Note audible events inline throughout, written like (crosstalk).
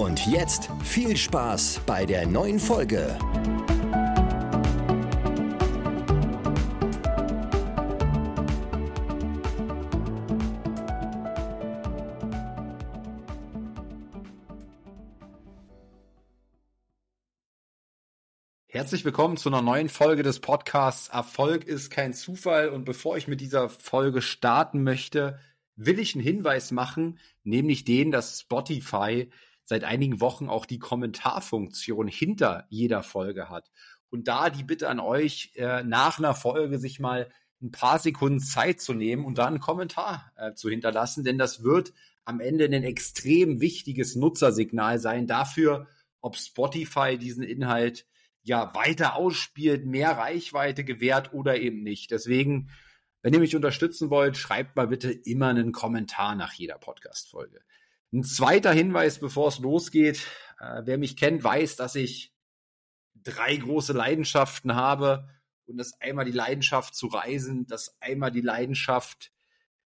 Und jetzt viel Spaß bei der neuen Folge. Herzlich willkommen zu einer neuen Folge des Podcasts Erfolg ist kein Zufall. Und bevor ich mit dieser Folge starten möchte, will ich einen Hinweis machen, nämlich den, dass Spotify seit einigen Wochen auch die Kommentarfunktion hinter jeder Folge hat. Und da die Bitte an euch, äh, nach einer Folge sich mal ein paar Sekunden Zeit zu nehmen und da einen Kommentar äh, zu hinterlassen, denn das wird am Ende ein extrem wichtiges Nutzersignal sein dafür, ob Spotify diesen Inhalt ja weiter ausspielt, mehr Reichweite gewährt oder eben nicht. Deswegen, wenn ihr mich unterstützen wollt, schreibt mal bitte immer einen Kommentar nach jeder Podcast-Folge. Ein zweiter Hinweis, bevor es losgeht. Äh, wer mich kennt, weiß, dass ich drei große Leidenschaften habe. Und das einmal die Leidenschaft zu reisen, das einmal die Leidenschaft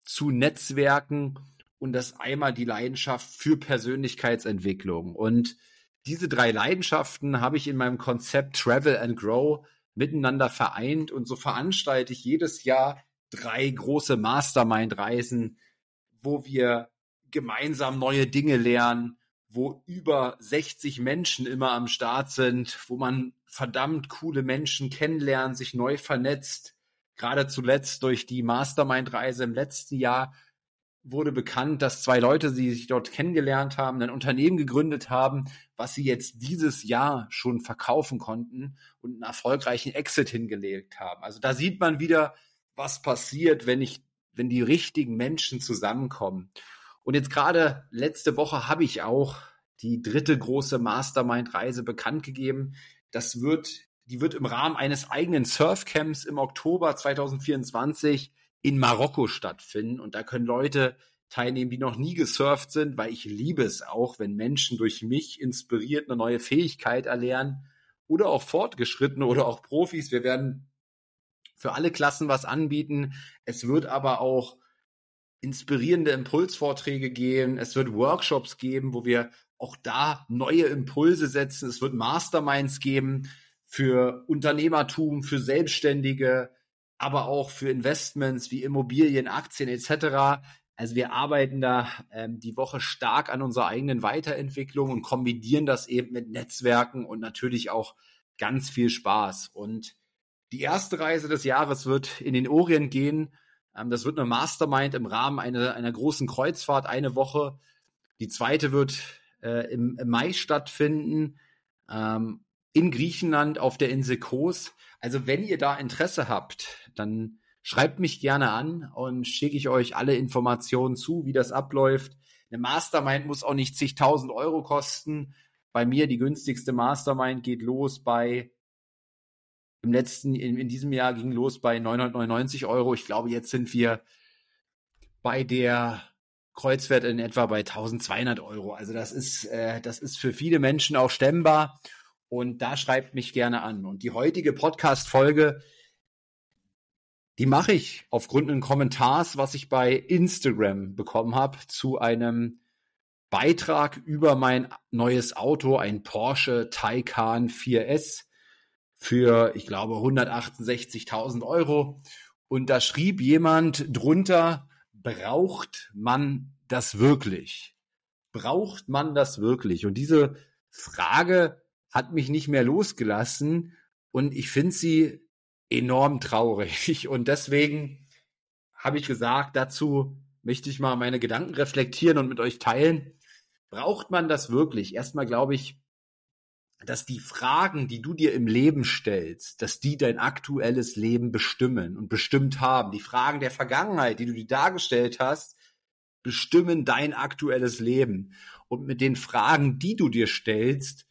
zu Netzwerken und das einmal die Leidenschaft für Persönlichkeitsentwicklung. Und diese drei Leidenschaften habe ich in meinem Konzept Travel and Grow miteinander vereint und so veranstalte ich jedes Jahr drei große Mastermind-Reisen, wo wir gemeinsam neue Dinge lernen, wo über 60 Menschen immer am Start sind, wo man verdammt coole Menschen kennenlernt, sich neu vernetzt. Gerade zuletzt durch die Mastermind-Reise im letzten Jahr wurde bekannt, dass zwei Leute, die sich dort kennengelernt haben, ein Unternehmen gegründet haben, was sie jetzt dieses Jahr schon verkaufen konnten und einen erfolgreichen Exit hingelegt haben. Also da sieht man wieder, was passiert, wenn ich, wenn die richtigen Menschen zusammenkommen. Und jetzt gerade letzte Woche habe ich auch die dritte große Mastermind-Reise bekannt gegeben. Das wird, die wird im Rahmen eines eigenen Surfcamps im Oktober 2024 in Marokko stattfinden. Und da können Leute teilnehmen, die noch nie gesurft sind, weil ich liebe es auch, wenn Menschen durch mich inspiriert eine neue Fähigkeit erlernen oder auch Fortgeschrittene oder auch Profis. Wir werden für alle Klassen was anbieten. Es wird aber auch inspirierende Impulsvorträge geben. Es wird Workshops geben, wo wir auch da neue Impulse setzen. Es wird Masterminds geben für Unternehmertum, für Selbstständige, aber auch für Investments wie Immobilien, Aktien etc. Also wir arbeiten da ähm, die Woche stark an unserer eigenen Weiterentwicklung und kombinieren das eben mit Netzwerken und natürlich auch ganz viel Spaß. Und die erste Reise des Jahres wird in den Orient gehen. Ähm, das wird eine Mastermind im Rahmen einer, einer großen Kreuzfahrt, eine Woche. Die zweite wird äh, im, im Mai stattfinden. Ähm, in Griechenland auf der Insel Kos. Also wenn ihr da Interesse habt, dann schreibt mich gerne an und schicke ich euch alle Informationen zu, wie das abläuft. Eine Mastermind muss auch nicht zigtausend Euro kosten. Bei mir die günstigste Mastermind geht los bei im letzten, in, in diesem Jahr ging los bei 999 Euro. Ich glaube, jetzt sind wir bei der Kreuzwert in etwa bei 1200 Euro. Also das ist, äh, das ist für viele Menschen auch stemmbar. Und da schreibt mich gerne an. Und die heutige Podcast-Folge, die mache ich aufgrund eines Kommentars, was ich bei Instagram bekommen habe, zu einem Beitrag über mein neues Auto, ein Porsche Taycan 4S für, ich glaube, 168.000 Euro. Und da schrieb jemand drunter, braucht man das wirklich? Braucht man das wirklich? Und diese Frage hat mich nicht mehr losgelassen und ich finde sie enorm traurig. (laughs) Und deswegen habe ich gesagt, dazu möchte ich mal meine Gedanken reflektieren und mit euch teilen. Braucht man das wirklich? Erstmal glaube ich, dass die Fragen, die du dir im Leben stellst, dass die dein aktuelles Leben bestimmen und bestimmt haben. Die Fragen der Vergangenheit, die du dir dargestellt hast, bestimmen dein aktuelles Leben. Und mit den Fragen, die du dir stellst,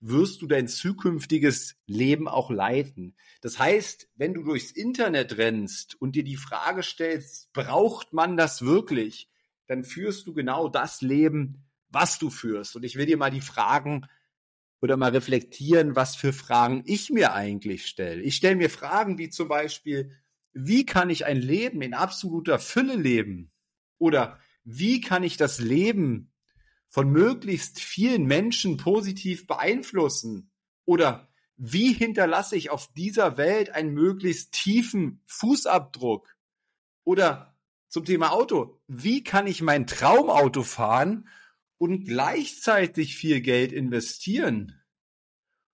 wirst du dein zukünftiges Leben auch leiten. Das heißt, wenn du durchs Internet rennst und dir die Frage stellst, braucht man das wirklich, dann führst du genau das Leben, was du führst. Und ich will dir mal die Fragen oder mal reflektieren, was für Fragen ich mir eigentlich stelle. Ich stelle mir Fragen wie zum Beispiel, wie kann ich ein Leben in absoluter Fülle leben? Oder wie kann ich das Leben von möglichst vielen Menschen positiv beeinflussen? Oder wie hinterlasse ich auf dieser Welt einen möglichst tiefen Fußabdruck? Oder zum Thema Auto, wie kann ich mein Traumauto fahren und gleichzeitig viel Geld investieren?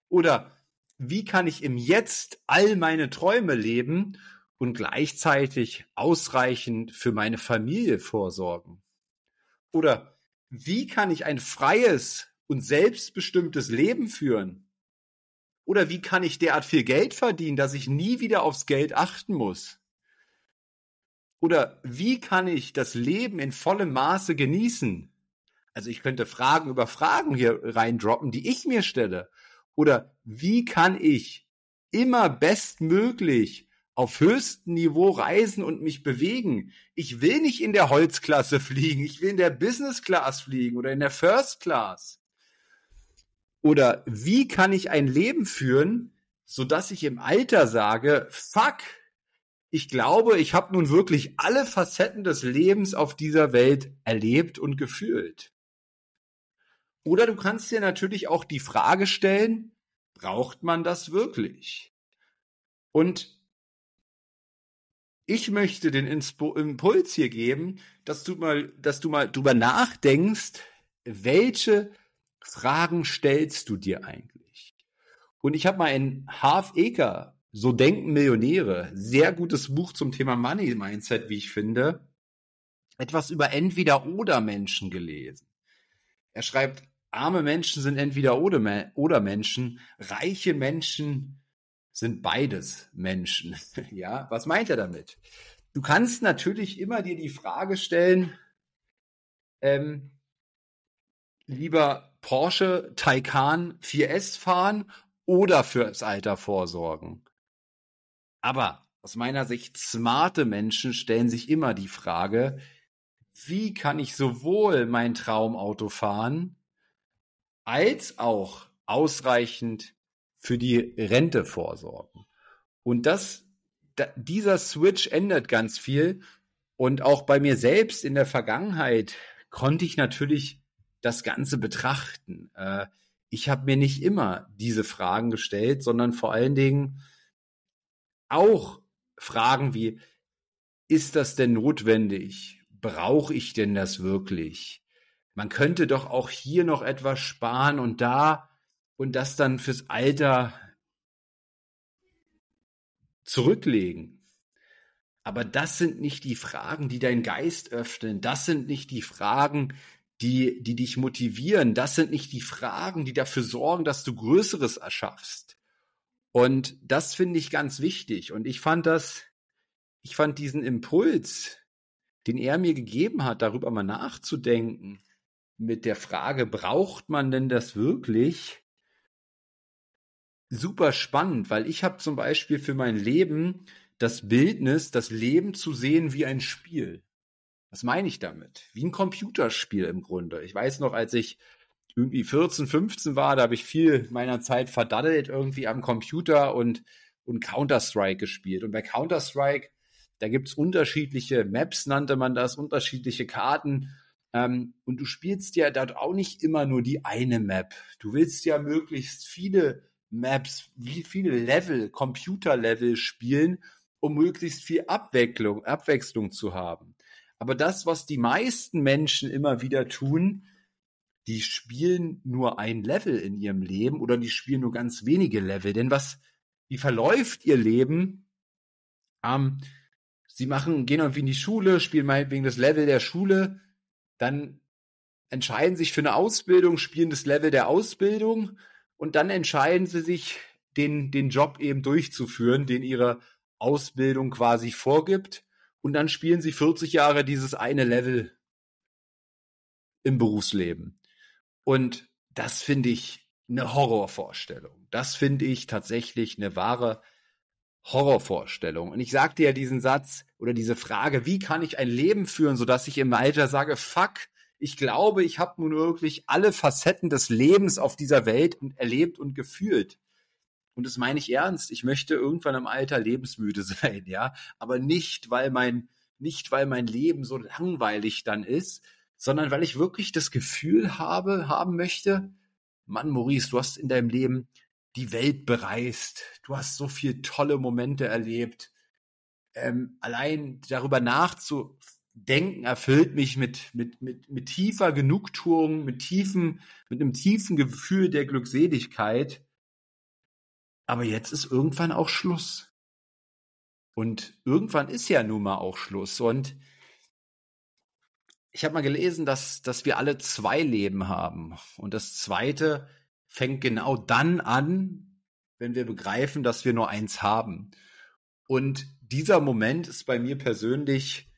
Oder wie kann ich im Jetzt all meine Träume leben und gleichzeitig ausreichend für meine Familie vorsorgen? Oder wie kann ich ein freies und selbstbestimmtes Leben führen? Oder wie kann ich derart viel Geld verdienen, dass ich nie wieder aufs Geld achten muss? Oder wie kann ich das Leben in vollem Maße genießen? Also ich könnte Fragen über Fragen hier reindroppen, die ich mir stelle. Oder wie kann ich immer bestmöglich auf höchstem Niveau reisen und mich bewegen. Ich will nicht in der Holzklasse (laughs) fliegen, ich will in der Business Class fliegen oder in der First Class. Oder wie kann ich ein Leben führen, so dass ich im Alter sage, fuck, ich glaube, ich habe nun wirklich alle Facetten des Lebens auf dieser Welt erlebt und gefühlt. Oder du kannst dir natürlich auch die Frage stellen, braucht man das wirklich? Und ich möchte den Inspo Impuls hier geben, dass du mal, dass du mal drüber nachdenkst, welche Fragen stellst du dir eigentlich? Und ich habe mal ein Half Acre, so denken Millionäre, sehr gutes Buch zum Thema Money Mindset, wie ich finde, etwas über entweder oder Menschen gelesen. Er schreibt, arme Menschen sind entweder oder Menschen, reiche Menschen sind beides Menschen. (laughs) ja, was meint er damit? Du kannst natürlich immer dir die Frage stellen, ähm, lieber Porsche Taycan 4S fahren oder fürs Alter vorsorgen. Aber aus meiner Sicht, smarte Menschen stellen sich immer die Frage, wie kann ich sowohl mein Traumauto fahren, als auch ausreichend für die Rente vorsorgen. Und das, da, dieser Switch ändert ganz viel. Und auch bei mir selbst in der Vergangenheit konnte ich natürlich das Ganze betrachten. Äh, ich habe mir nicht immer diese Fragen gestellt, sondern vor allen Dingen auch Fragen wie, ist das denn notwendig? Brauche ich denn das wirklich? Man könnte doch auch hier noch etwas sparen und da und das dann fürs Alter zurücklegen. Aber das sind nicht die Fragen, die deinen Geist öffnen. Das sind nicht die Fragen, die, die dich motivieren. Das sind nicht die Fragen, die dafür sorgen, dass du Größeres erschaffst. Und das finde ich ganz wichtig. Und ich fand das, ich fand diesen Impuls, den er mir gegeben hat, darüber mal nachzudenken, mit der Frage, braucht man denn das wirklich? super spannend, weil ich habe zum Beispiel für mein Leben das Bildnis, das Leben zu sehen wie ein Spiel. Was meine ich damit? Wie ein Computerspiel im Grunde. Ich weiß noch, als ich irgendwie 14, 15 war, da habe ich viel meiner Zeit verdaddelt irgendwie am Computer und, und Counter-Strike gespielt. Und bei Counter-Strike, da gibt's unterschiedliche Maps, nannte man das, unterschiedliche Karten. Ähm, und du spielst ja dort auch nicht immer nur die eine Map. Du willst ja möglichst viele Maps, wie viele Level, Computer-Level spielen, um möglichst viel Abwechslung, Abwechslung zu haben. Aber das, was die meisten Menschen immer wieder tun, die spielen nur ein Level in ihrem Leben oder die spielen nur ganz wenige Level. Denn was, wie verläuft ihr Leben? Ähm, sie machen, gehen irgendwie in die Schule, spielen meinetwegen das Level der Schule, dann entscheiden sich für eine Ausbildung, spielen das Level der Ausbildung und dann entscheiden sie sich, den, den Job eben durchzuführen, den ihre Ausbildung quasi vorgibt. Und dann spielen sie 40 Jahre dieses eine Level im Berufsleben. Und das finde ich eine Horrorvorstellung. Das finde ich tatsächlich eine wahre Horrorvorstellung. Und ich sagte ja diesen Satz oder diese Frage, wie kann ich ein Leben führen, sodass ich im Alter sage, fuck, ich glaube, ich habe nun wirklich alle Facetten des Lebens auf dieser Welt erlebt und gefühlt. Und das meine ich ernst. Ich möchte irgendwann im Alter lebensmüde (laughs) sein, ja. Aber nicht, weil mein, nicht, weil mein Leben so langweilig dann ist, sondern weil ich wirklich das Gefühl habe, haben möchte, Mann, Maurice, du hast in deinem Leben die Welt bereist. Du hast so viele tolle Momente erlebt. Ähm, allein darüber nachzudenken erfüllt mich mit, mit, mit, mit tiefer Genugtuung, mit tiefen, mit einem tiefen Gefühl der Glückseligkeit. Aber jetzt ist irgendwann auch Schluss. Und irgendwann ist ja nun mal auch Schluss. Und ich habe mal gelesen, dass, dass wir alle zwei Leben haben. Und das zweite fängt genau dann an, wenn wir begreifen, dass wir nur eins haben. Und dieser Moment ist bei mir persönlich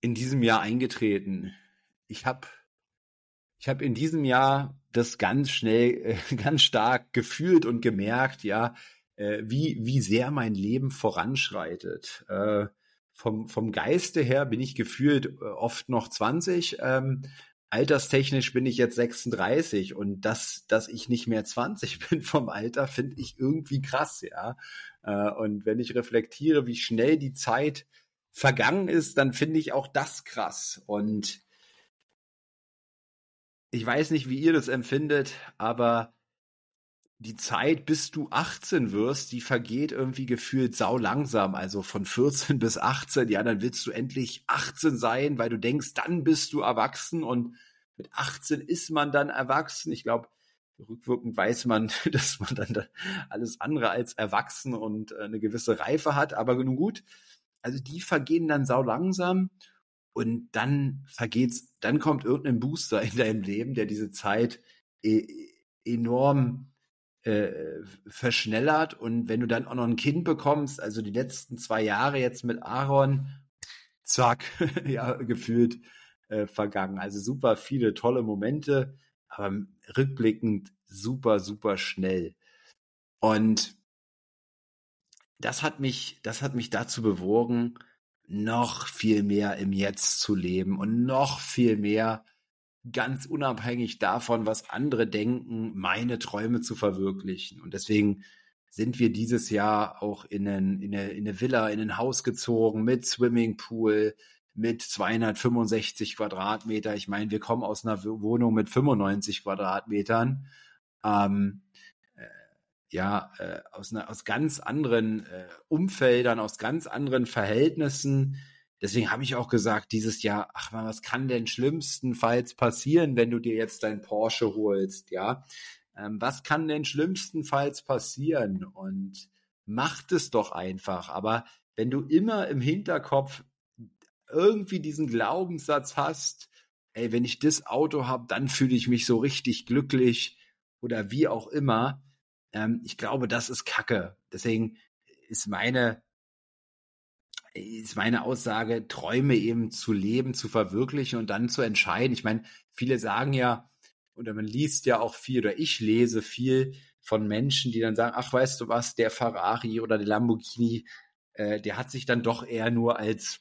in diesem Jahr eingetreten. Ich habe ich habe in diesem Jahr das ganz schnell, äh, (laughs) ganz stark gefühlt und gemerkt, ja, äh, wie, wie sehr mein Leben voranschreitet. Äh, vom, vom Geiste her bin ich gefühlt oft noch 20, ähm, alterstechnisch bin ich jetzt 36 und dass, dass ich nicht mehr 20 (laughs) bin vom Alter, finde ich irgendwie krass, ja. Äh, und wenn ich reflektiere, wie schnell die Zeit vergangen ist, dann finde ich auch das krass. Und ich weiß nicht, wie ihr das empfindet, aber die Zeit, bis du 18 wirst, die vergeht irgendwie gefühlt sau langsam. Also von 14 (laughs) bis 18, ja, dann willst du endlich 18 sein, weil du denkst, dann bist du erwachsen und mit 18 ist man dann erwachsen. Ich glaube, rückwirkend weiß man, (laughs) dass man dann alles andere als erwachsen und äh, eine gewisse Reife hat. Aber nun gut, also die vergehen dann sau langsam und dann vergeht's, dann kommt irgendein Booster in deinem Leben, der diese Zeit e enorm äh, verschnellert und wenn du dann auch noch ein Kind bekommst, also die letzten zwei Jahre jetzt mit Aaron, zack, (laughs) ja, gefühlt äh, vergangen. Also super viele tolle Momente, aber rückblickend super, super schnell. Und das hat mich, das hat mich dazu bewogen, noch viel mehr im Jetzt zu leben und noch viel mehr ganz unabhängig davon, was andere denken, meine Träume zu verwirklichen. Und deswegen sind wir dieses Jahr auch in, einen, in, eine, in eine Villa, in ein Haus gezogen mit Swimmingpool, mit 265 Quadratmeter. Ich meine, wir kommen aus einer Wohnung mit 95 Quadratmetern. Ähm, äh, ja, äh, aus, einer, aus ganz anderen äh, Umfeldern, aus ganz anderen Verhältnissen. Deswegen habe ich auch gesagt, dieses Jahr, ach man, was kann denn schlimmstenfalls passieren, wenn du dir jetzt dein Porsche holst, ja? Ähm, was kann denn schlimmstenfalls passieren? Und macht es doch einfach. Aber wenn du immer im Hinterkopf irgendwie diesen Glaubenssatz hast, ey, wenn ich das Auto habe, dann fühle ich mich so richtig glücklich oder wie auch immer. Ähm, ich glaube, das ist Kacke. Deswegen ist meine ist meine Aussage, Träume eben zu leben, zu verwirklichen und dann zu entscheiden. Ich meine, viele sagen ja, oder man liest ja auch viel, oder ich lese viel von Menschen, die dann sagen, ach, weißt du was, der Ferrari oder der Lamborghini, äh, der hat sich dann doch eher nur als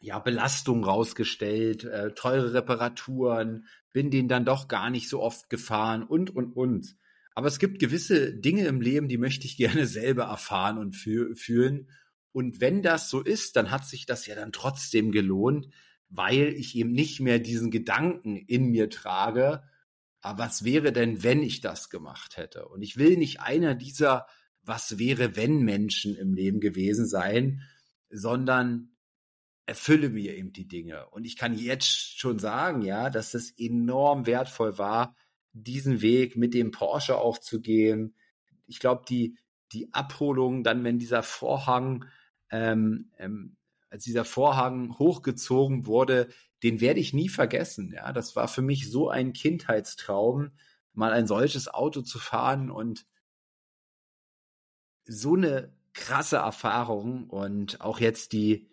ja, Belastung rausgestellt, äh, teure Reparaturen, bin den dann doch gar nicht so oft gefahren und, und, und. Aber es gibt gewisse Dinge im Leben, die möchte ich gerne (laughs) selber erfahren und fühlen. Und wenn das so ist, dann hat sich das ja dann trotzdem gelohnt, weil ich eben nicht mehr diesen Gedanken in mir trage, aber was wäre denn, wenn ich das gemacht hätte? Und ich will nicht einer dieser was wäre, wenn Menschen im Leben gewesen sein, sondern erfülle mir eben die Dinge. Und ich kann jetzt schon sagen, ja, dass es enorm wertvoll war, diesen Weg mit dem Porsche aufzugehen. Ich glaube, die, die Abholung, dann, wenn dieser Vorhang ähm, ähm, als dieser Vorhang hochgezogen wurde, den werde ich nie vergessen. Ja, das war für mich so ein Kindheitstraum, mal ein solches Auto zu fahren und so eine krasse Erfahrung und auch jetzt die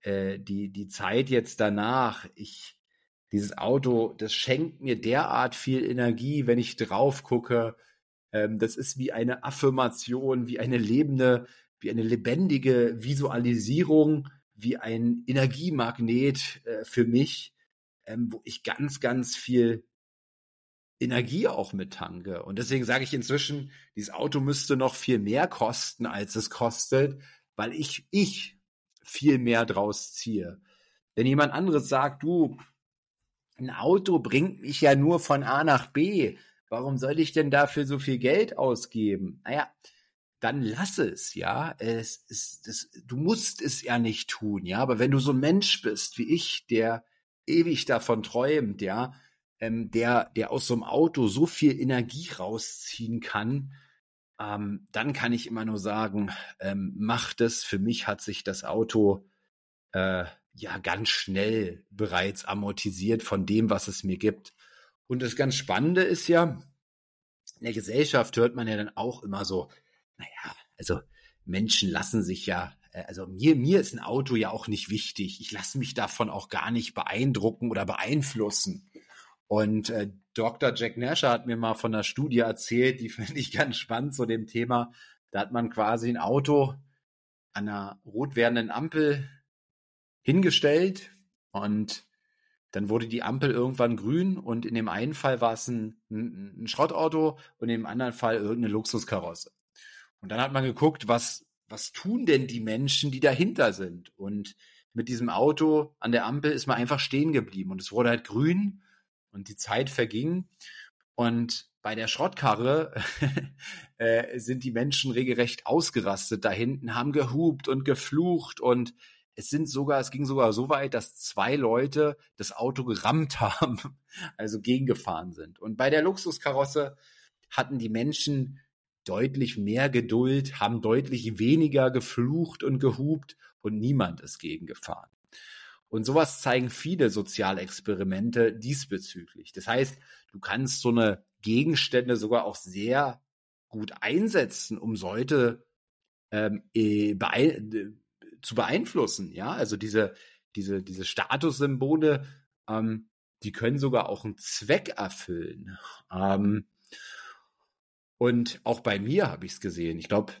äh, die die Zeit jetzt danach. Ich dieses Auto, das schenkt mir derart viel Energie, wenn ich drauf gucke. Ähm, das ist wie eine Affirmation, wie eine lebende, wie eine lebendige Visualisierung, wie ein Energiemagnet äh, für mich, ähm, wo ich ganz, ganz viel Energie auch mit tanke. Und deswegen sage ich inzwischen, dieses Auto müsste noch viel mehr kosten, als es kostet, weil ich, ich viel mehr draus ziehe. Wenn jemand anderes sagt, du, ein Auto bringt mich ja nur von A nach B, warum soll ich denn dafür so viel Geld ausgeben? Naja, dann lass es, ja. Es ist, das, du musst es ja nicht tun, ja. Aber wenn du so ein Mensch bist wie ich, der ewig davon träumt, ja, ähm, der, der aus so einem Auto so viel Energie rausziehen kann, ähm, dann kann ich immer nur sagen, ähm, mach das. Für mich hat sich das Auto äh, ja ganz schnell bereits amortisiert von dem, was es mir gibt. Und das ganz Spannende ist ja, in der Gesellschaft hört man ja dann auch immer so, naja, also Menschen lassen sich ja, äh, also mir, mir ist ein Auto ja auch nicht wichtig. Ich lasse mich davon auch gar nicht beeindrucken oder beeinflussen. Und äh, Dr. Jack Nasher hat mir mal von einer Studie erzählt, die (laughs) finde ich ganz spannend zu dem Thema. Da hat man quasi ein Auto an einer rot werdenden Ampel hingestellt und dann wurde die Ampel irgendwann grün und in dem einen Fall war es ein, ein, ein Schrottauto und in dem anderen Fall irgendeine Luxuskarosse. Und dann hat man geguckt, was, was tun denn die Menschen, die dahinter sind? Und mit diesem Auto an der Ampel ist man einfach stehen geblieben und es wurde halt grün und die Zeit verging. Und bei der Schrottkarre (laughs) äh, sind die Menschen regelrecht ausgerastet da hinten, haben gehupt und geflucht und es sind sogar, es ging sogar so weit, dass zwei Leute das Auto gerammt (laughs) haben, also gegengefahren sind. Und bei der Luxuskarosse hatten die Menschen deutlich mehr Geduld, haben deutlich weniger geflucht und gehupt und niemand ist gegengefahren. Und sowas zeigen viele Sozialexperimente diesbezüglich. Das heißt, du kannst so eine Gegenstände sogar auch sehr gut einsetzen, um Leute ähm, äh, zu beeinflussen. Ja, also diese, diese, diese Statussymbole, ähm, die können sogar auch einen Zweck erfüllen. Ähm, und auch bei mir habe ich es gesehen. Ich glaube,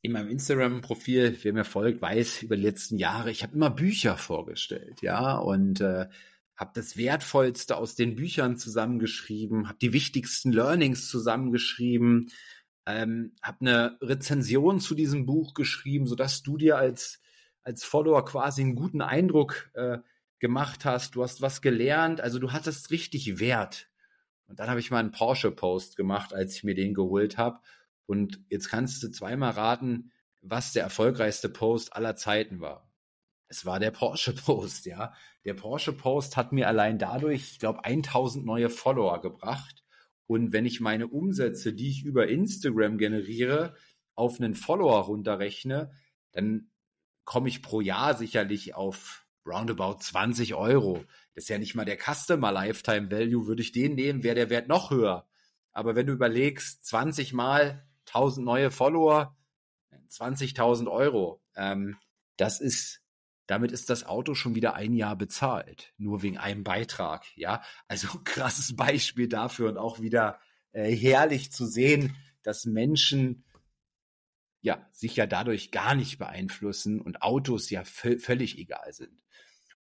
in meinem Instagram-Profil, wer mir folgt, weiß über die letzten Jahre, ich habe immer Bücher vorgestellt, ja, und äh, habe das Wertvollste aus den Büchern zusammengeschrieben, habe die wichtigsten Learnings zusammengeschrieben, ähm, habe eine Rezension zu diesem Buch geschrieben, sodass du dir als, als Follower quasi einen guten Eindruck äh, gemacht hast. Du hast was gelernt, also du hattest richtig Wert. Und dann habe ich mal einen Porsche-Post gemacht, als ich mir den geholt habe. Und jetzt kannst du zweimal raten, was der erfolgreichste Post aller Zeiten war. Es war der Porsche-Post, (laughs) ja. Der Porsche-Post hat mir allein dadurch, ich glaube, 1000 neue Follower gebracht. Und wenn ich meine Umsätze, die ich über Instagram generiere, auf einen Follower runterrechne, dann komme ich pro Jahr sicherlich auf roundabout 20 Euro. Das ist ja nicht mal der Customer Lifetime Value. Würde ich den nehmen, wäre der Wert noch höher. Aber wenn du überlegst, 20 mal 1000 neue Follower, 20.000 Euro, ähm, das ist damit ist das Auto schon wieder ein Jahr bezahlt, nur wegen einem Beitrag. Ja, also (laughs) krasses Beispiel dafür und auch wieder äh, herrlich zu sehen, dass Menschen ja sich ja dadurch gar nicht beeinflussen und Autos ja völlig egal sind.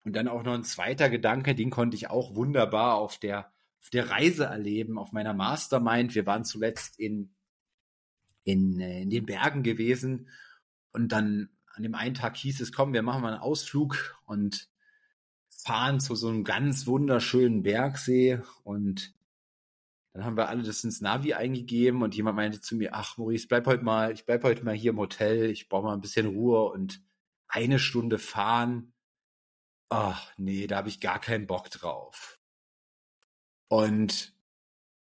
Und dann auch noch ein zweiter Gedanke, den konnte ich auch wunderbar auf der auf der Reise erleben, auf meiner Mastermind. Wir waren zuletzt in in, äh, in den Bergen gewesen und dann an dem einen Tag hieß es, komm, wir machen mal einen Ausflug und fahren zu so einem ganz wunderschönen Bergsee und dann haben wir alle das ins Navi eingegeben und jemand meinte zu mir, ach Maurice, bleib heute mal, ich bleib heute mal hier im Hotel, ich brauche mal ein bisschen Ruhe und eine Stunde fahren. Ach nee, da habe ich gar keinen Bock drauf. Und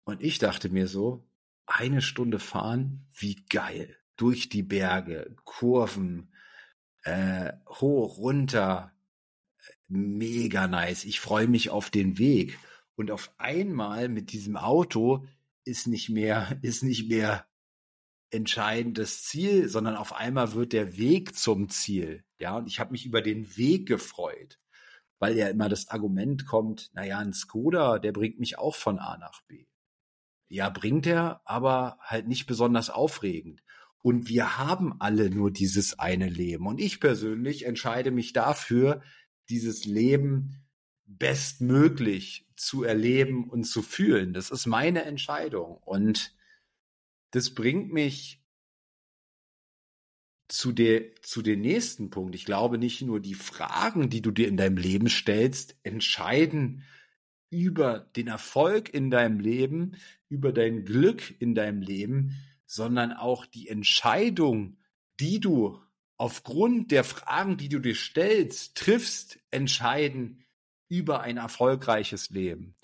und ich dachte mir so, eine Stunde fahren, wie geil. Durch die Berge, Kurven, äh, hoch, runter, mega nice. Ich freue mich auf den Weg. Und auf einmal mit diesem Auto ist nicht mehr, (laughs) ist nicht mehr entscheidend das Ziel, sondern auf einmal wird der Weg zum Ziel. Ja, und ich habe mich über den Weg gefreut. weil ja immer das Argument kommt, naja, ein Skoda, der bringt mich auch von A nach B. Ja, bringt er, aber halt nicht besonders aufregend. Und wir haben alle nur dieses eine Leben. Und ich persönlich entscheide mich dafür, dieses Leben bestmöglich zu erleben und zu fühlen. Das ist meine Entscheidung. Und das bringt mich zu der, zu dem nächsten Punkt. Ich glaube, nicht nur die Fragen, die du dir in deinem Leben stellst, entscheiden über den Erfolg in deinem Leben, über dein Glück in deinem Leben, sondern auch die Entscheidung, die du aufgrund der Fragen, die du dir stellst, triffst, entscheiden über ein erfolgreiches Leben.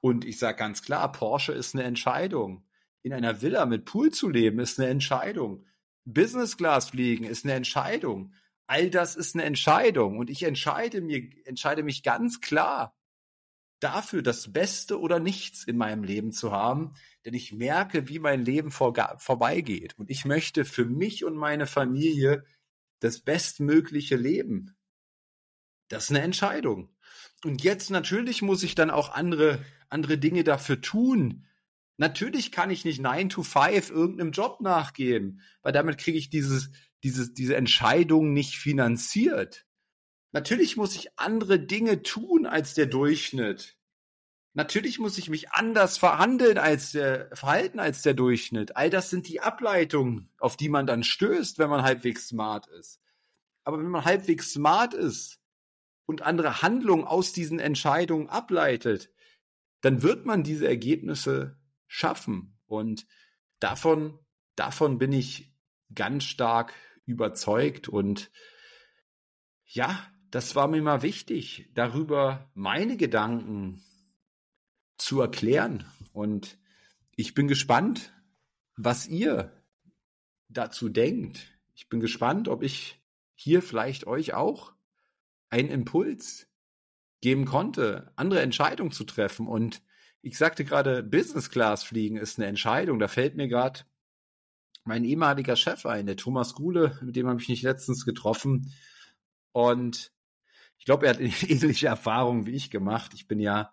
Und ich sage ganz klar, Porsche ist eine Entscheidung. In einer Villa mit Pool zu leben ist eine Entscheidung. Business Class fliegen ist eine Entscheidung. All das ist eine Entscheidung. Und ich entscheide mir, entscheide mich ganz klar dafür, das Beste oder nichts in meinem Leben zu haben. Denn ich merke, wie mein Leben vor, vorbeigeht. Und ich möchte für mich und meine Familie das bestmögliche Leben. Das ist eine Entscheidung. Und jetzt natürlich muss ich dann auch andere, andere Dinge dafür tun. Natürlich kann ich nicht 9 to 5 irgendeinem Job nachgehen, weil damit kriege ich dieses, dieses, diese Entscheidung nicht finanziert. Natürlich muss ich andere Dinge tun als der Durchschnitt. Natürlich muss ich mich anders verhandeln als der, verhalten als der Durchschnitt. All das sind die Ableitungen, auf die man dann stößt, wenn man halbwegs smart ist. Aber wenn man halbwegs smart ist, und andere Handlungen aus diesen Entscheidungen ableitet, dann wird man diese Ergebnisse schaffen. Und davon, davon bin ich ganz stark überzeugt. Und ja, das war mir mal wichtig, darüber meine Gedanken zu erklären. Und ich bin gespannt, was ihr dazu denkt. Ich bin gespannt, ob ich hier vielleicht euch auch einen Impuls geben konnte, andere Entscheidungen zu treffen. Und ich sagte gerade, Business Class fliegen ist eine Entscheidung. Da fällt mir gerade mein ehemaliger Chef ein, der Thomas Kuhle, mit dem habe ich mich letztens getroffen. Und ich glaube, er hat (laughs) ähnliche Erfahrungen wie ich gemacht. Ich bin ja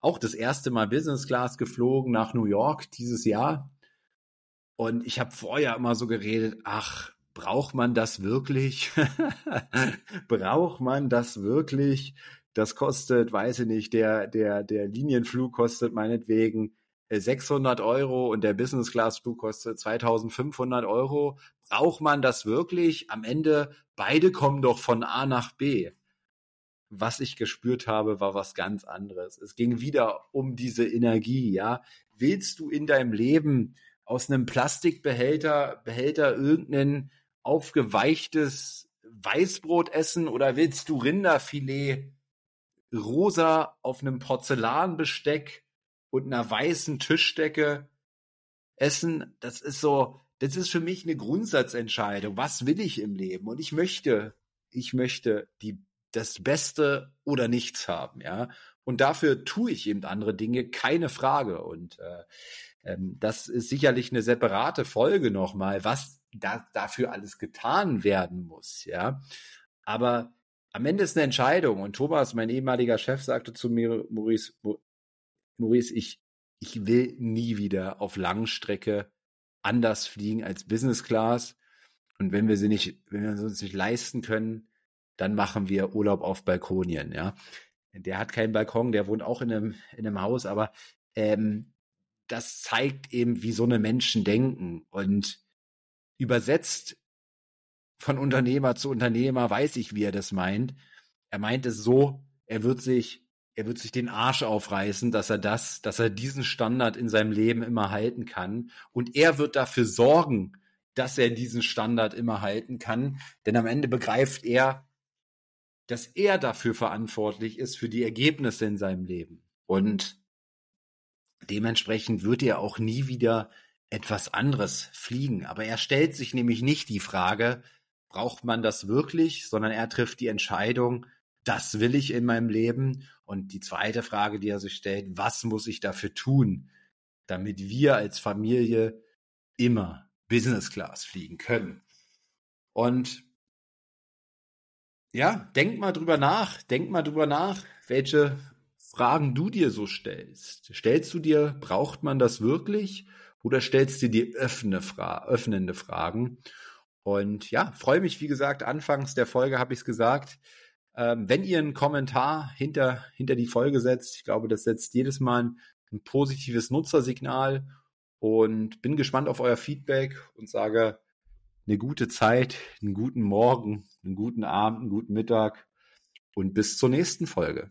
auch das erste Mal Business Class geflogen nach New York dieses Jahr. Und ich habe vorher immer so geredet, ach, braucht man das wirklich? (laughs) braucht man das wirklich? Das kostet, weiß ich nicht, der, der, der Linienflug kostet meinetwegen 600 äh, Euro und der Business Class Flug kostet 2500 Euro. Braucht man das wirklich? Am Ende, beide kommen doch von A nach B. Was ich gespürt habe, war was ganz anderes. Es ging wieder um diese Energie, ja. Willst du in deinem Leben aus einem Plastikbehälter, Behälter irgendeinen aufgeweichtes Weißbrot essen oder willst du Rinderfilet rosa auf einem Porzellanbesteck und einer weißen Tischdecke essen? Das ist so, das ist für mich eine Grundsatzentscheidung. Was will ich im Leben? Und ich möchte, ich möchte die, das Beste oder nichts haben, ja. Und dafür tue ich eben andere Dinge, keine Frage. Und äh, das ist sicherlich eine separate Folge nochmal, was da, dafür alles getan werden muss, ja. Aber am Ende ist eine Entscheidung. Und Thomas, mein ehemaliger Chef, sagte zu mir, Maurice, Maurice, ich, ich will nie wieder auf Langstrecke anders fliegen als Business Class. Und wenn wir sie nicht, wenn wir uns nicht leisten können, dann machen wir Urlaub auf Balkonien, ja. Der hat keinen Balkon, der wohnt auch in einem, in einem Haus, aber ähm, das zeigt eben, wie so eine Menschen denken. Und übersetzt von Unternehmer zu Unternehmer, weiß ich, wie er das meint. Er meint es so, er wird sich, er wird sich den Arsch aufreißen, dass er das, dass er diesen Standard in seinem Leben immer halten kann. Und er wird dafür sorgen, dass er diesen Standard immer halten kann. Denn am Ende begreift er, dass er dafür verantwortlich ist für die Ergebnisse in seinem Leben. Und dementsprechend wird er auch nie wieder etwas anderes fliegen. Aber er stellt sich nämlich nicht die Frage, braucht man das wirklich, sondern er trifft die Entscheidung, das will ich in meinem Leben. Und die zweite Frage, die er sich stellt, was muss ich dafür tun, damit wir als Familie immer Business Class fliegen können? Und ja, denk mal drüber nach, denk mal drüber nach, welche Fragen du dir so stellst. Stellst du dir, braucht man das wirklich? Oder stellst du dir öffne Fra öffnende Fragen? Und ja, freue mich, wie gesagt, anfangs der Folge habe ich es gesagt. Ähm, wenn ihr einen Kommentar hinter, hinter die Folge setzt, ich glaube, das setzt jedes Mal ein, ein positives Nutzersignal und bin gespannt auf euer Feedback und sage eine gute Zeit, einen guten Morgen, einen guten Abend, einen guten Mittag und bis zur nächsten Folge.